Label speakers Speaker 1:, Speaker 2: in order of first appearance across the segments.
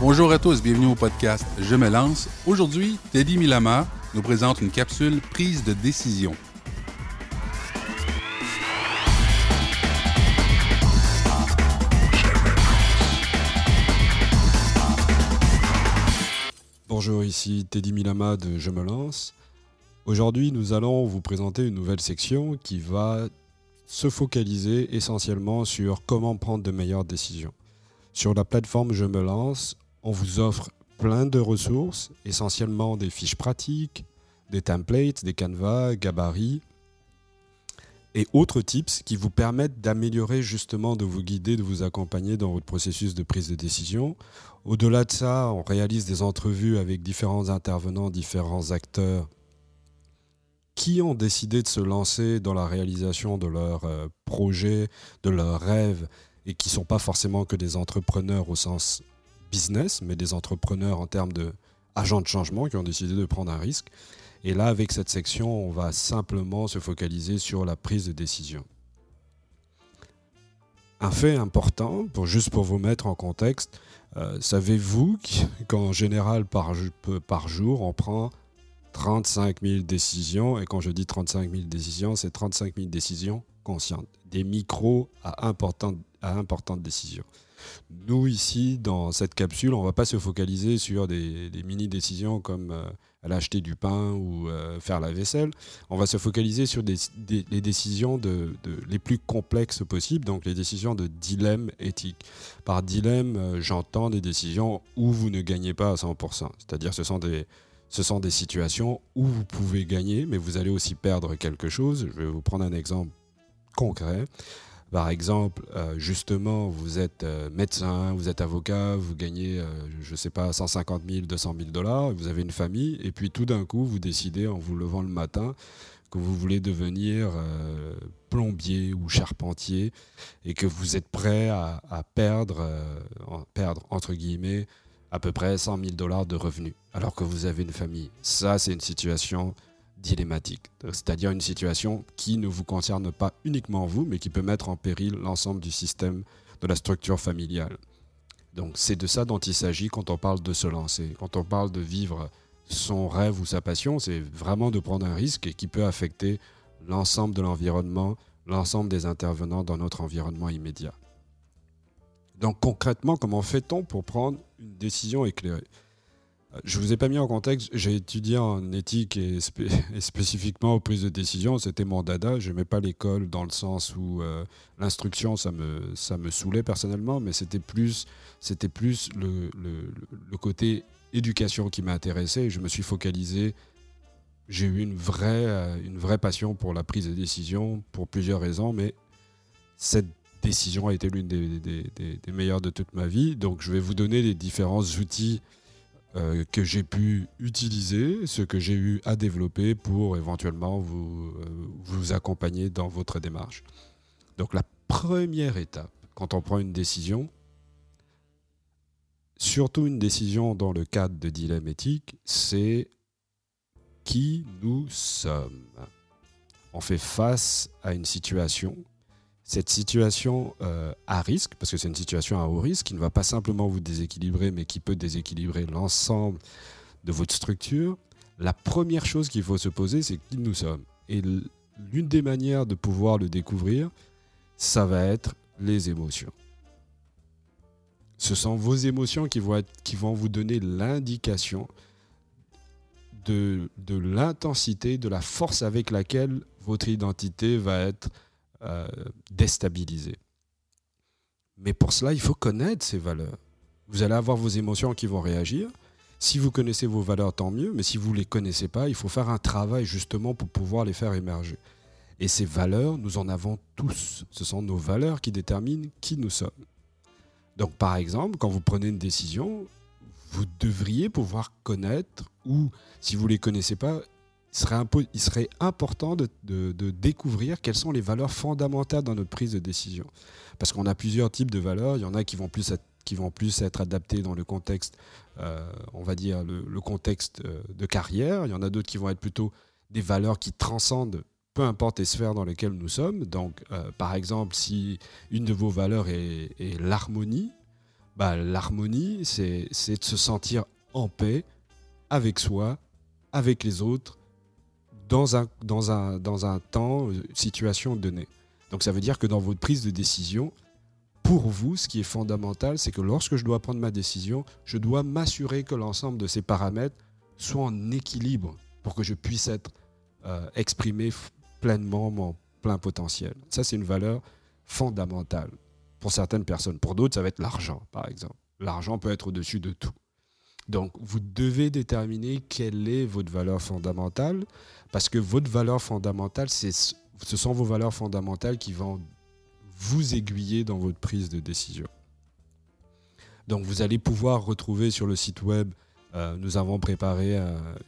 Speaker 1: Bonjour à tous, bienvenue au podcast Je me lance. Aujourd'hui, Teddy Milama nous présente une capsule prise de décision.
Speaker 2: Bonjour, ici Teddy Milama de Je me lance. Aujourd'hui, nous allons vous présenter une nouvelle section qui va se focaliser essentiellement sur comment prendre de meilleures décisions. Sur la plateforme Je me lance, on vous offre plein de ressources, essentiellement des fiches pratiques, des templates, des canevas, gabarits et autres tips qui vous permettent d'améliorer justement, de vous guider, de vous accompagner dans votre processus de prise de décision. Au-delà de ça, on réalise des entrevues avec différents intervenants, différents acteurs qui ont décidé de se lancer dans la réalisation de leurs euh, projets, de leurs rêves, et qui ne sont pas forcément que des entrepreneurs au sens business, mais des entrepreneurs en termes de agents de changement qui ont décidé de prendre un risque. Et là, avec cette section, on va simplement se focaliser sur la prise de décision. Un fait important, juste pour vous mettre en contexte, euh, savez-vous qu'en général, par, par jour, on prend 35 000 décisions, et quand je dis 35 000 décisions, c'est 35 000 décisions conscientes, des micros à importantes, décisions. Nous, ici, dans cette capsule, on ne va pas se focaliser sur des, mini-décisions comme euh, aller acheter du pain ou euh, faire la vaisselle. On va se focaliser sur les décisions les plus complexes possibles, donc les décisions de dilemme éthique. Par dilemme, euh, j'entends des décisions où vous ne gagnez pas à 100%. C'est-à-dire ce ce sont des situations où vous pouvez gagner, mais vous allez aussi perdre quelque chose. Je vais vous prendre un exemple concret. Par exemple, euh, justement, vous êtes euh, médecin, vous êtes avocat, vous gagnez, euh, je ne sais pas, 150 000, 200 000 dollars, vous avez une famille, et puis tout d'un coup, vous décidez en vous levant le matin que vous voulez devenir plombier ou charpentier, et que vous êtes prêt à, perdre, perdre, entre guillemets, à peu près 100 000 dollars de revenus, alors que vous avez une famille. Ça, c'est une situation dilemmatique, c'est-à-dire une situation qui ne vous concerne pas uniquement vous, mais qui peut mettre en péril l'ensemble du système de la structure familiale. Donc c'est de ça dont il s'agit quand on parle de se lancer. Quand on parle de vivre son rêve ou sa passion, c'est vraiment de prendre un risque et qui peut affecter l'ensemble de l'environnement, l'ensemble des intervenants dans notre environnement immédiat. Donc concrètement, comment fait-on pour prendre une décision éclairée? Je ne vous ai pas mis en contexte, j'ai étudié en éthique et, spécifiquement aux prises de décision, c'était mon dada, je n'aimais pas l'école dans le sens où euh, l'instruction, ça me, ça me saoulait personnellement, mais c'était plus, plus le, le, côté éducation qui m'a intéressé je me suis focalisé, j'ai eu une vraie, euh, une vraie passion pour la prise de décision pour plusieurs raisons, mais cette décision a été l'une des, des, meilleures de toute ma vie. Donc je vais vous donner les différents outils euh, que j'ai pu utiliser, ce que j'ai eu à développer pour éventuellement vous, euh, vous accompagner dans votre démarche. Donc la première étape, quand on prend une décision, surtout une décision dans le cadre de dilemme éthique, c'est qui nous sommes. On fait face à une situation cette situation euh, à risque, parce que c'est une situation à haut risque, qui ne va pas simplement vous déséquilibrer, mais qui peut déséquilibrer l'ensemble de votre structure, la première chose qu'il faut se poser, c'est qui nous sommes. Et l'une des manières de pouvoir le découvrir, ça va être les émotions. Ce sont vos émotions qui vont, vous donner l'indication de l'intensité, de la force avec laquelle votre identité va être euh, déstabiliser. Mais pour cela, il faut connaître ces valeurs. Vous allez avoir vos émotions qui vont réagir. Si vous connaissez vos valeurs, tant mieux. Mais si vous ne les connaissez pas, il faut faire un travail justement pour pouvoir les faire émerger. Et ces valeurs, nous en avons tous. Ce sont nos valeurs qui déterminent qui nous sommes. Donc par exemple, quand vous prenez une décision, vous devriez pouvoir connaître, ou si vous ne les connaissez pas, il serait, important de, découvrir quelles sont les valeurs fondamentales dans notre prise de décision. Parce qu'on a plusieurs types de valeurs. Il y en a qui vont plus être, qui vont plus être adaptées dans le contexte, euh, on va dire, le, contexte euh, de carrière. Il y en a d'autres qui vont être plutôt des valeurs qui transcendent peu importe les sphères dans lesquelles nous sommes. Donc, euh, par exemple, si une de vos valeurs est, l'harmonie, bah, l'harmonie, c'est de se sentir en paix avec soi, avec les autres, dans un, dans un, dans un temps, euh, situation donnée. Donc ça veut dire que dans votre prise de décision, pour vous, ce qui est fondamental, c'est que lorsque je dois prendre ma décision, je dois m'assurer que l'ensemble de ces paramètres soient en équilibre pour que je puisse être euh, exprimé pleinement mon plein potentiel. Ça, c'est une valeur fondamentale pour certaines personnes. Pour d'autres, ça va être l'argent, par exemple. L'argent peut être au-dessus de tout. Donc, vous devez déterminer quelle est votre valeur fondamentale, parce que votre valeur fondamentale, ce sont vos valeurs fondamentales qui vont vous aiguiller dans votre prise de décision. Donc, vous allez pouvoir retrouver sur le site web, euh, nous avons préparé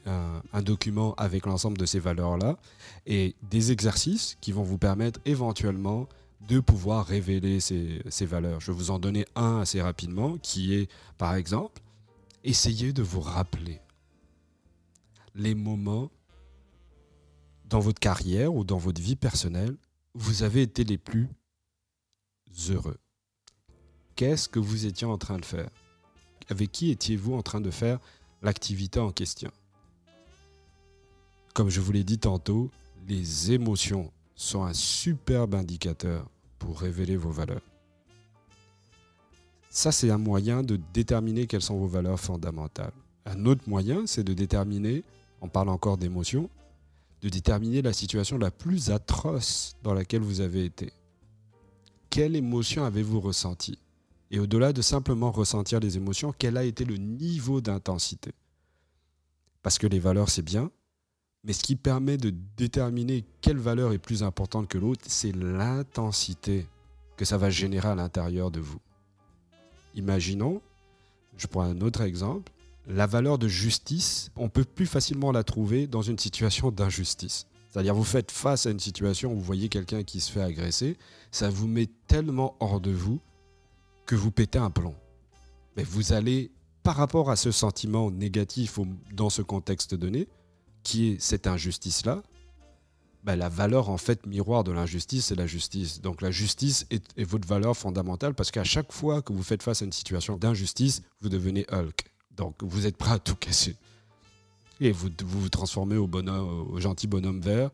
Speaker 2: un document avec l'ensemble de ces valeurs-là et des exercices qui vont vous permettre éventuellement de pouvoir révéler ces, valeurs. Je vais vous en donner un assez rapidement, qui est, par exemple, essayez de vous rappeler les moments dans votre carrière ou dans votre vie personnelle où vous avez été les plus heureux. Qu'est-ce que vous étiez en train de faire? Avec qui étiez-vous en train de faire l'activité en question? Comme je vous l'ai dit tantôt, les émotions sont un superbe indicateur pour révéler vos valeurs. Ça, c'est un moyen de déterminer quelles sont vos valeurs fondamentales. Un autre moyen, c'est de déterminer, on parle encore d'émotions, de déterminer la situation la plus atroce dans laquelle vous avez été. Quelle émotion avez-vous ressenti Et au-delà de simplement ressentir les émotions, quel a été le niveau d'intensité? Parce que les valeurs, c'est bien, mais ce qui permet de déterminer quelle valeur est plus importante que l'autre, c'est l'intensité que ça va générer à l'intérieur de vous. Imaginons, je prends un autre exemple, la valeur de justice, on peut plus facilement la trouver dans une situation d'injustice. C'est-à-dire vous faites face à une situation où vous voyez quelqu'un qui se fait agresser, ça vous met tellement hors de vous que vous pétez un plomb. Mais vous allez, par rapport à ce sentiment négatif dans ce contexte donné, qui est cette injustice-là, ben, la valeur en fait miroir de l'injustice, c'est la justice. Donc la justice est, votre valeur fondamentale parce qu'à chaque fois que vous faites face à une situation d'injustice, vous devenez Hulk. Donc vous êtes prêt à tout casser. Et vous vous, transformez au, bonhomme, au gentil bonhomme vert.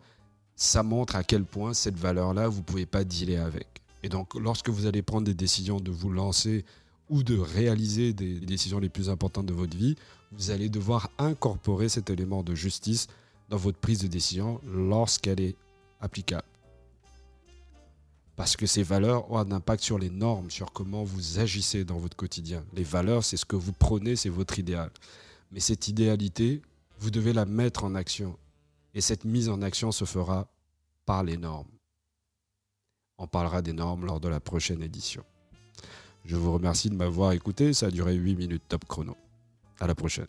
Speaker 2: Ça montre à quel point cette valeur-là, vous ne pouvez pas dealer avec. Et donc lorsque vous allez prendre des décisions de vous lancer ou de réaliser des décisions les plus importantes de votre vie, vous allez devoir incorporer cet élément de justice dans votre prise de décision lorsqu'elle est applicable. Parce que ces valeurs ont un impact sur les normes, sur comment vous agissez dans votre quotidien. Les valeurs, c'est ce que vous prenez, c'est votre idéal. Mais cette idéalité, vous devez la mettre en action. Et cette mise en action se fera par les normes. On parlera des normes lors de la prochaine édition. Je vous remercie de m'avoir écouté. Ça a duré 8 minutes top chrono. À la prochaine.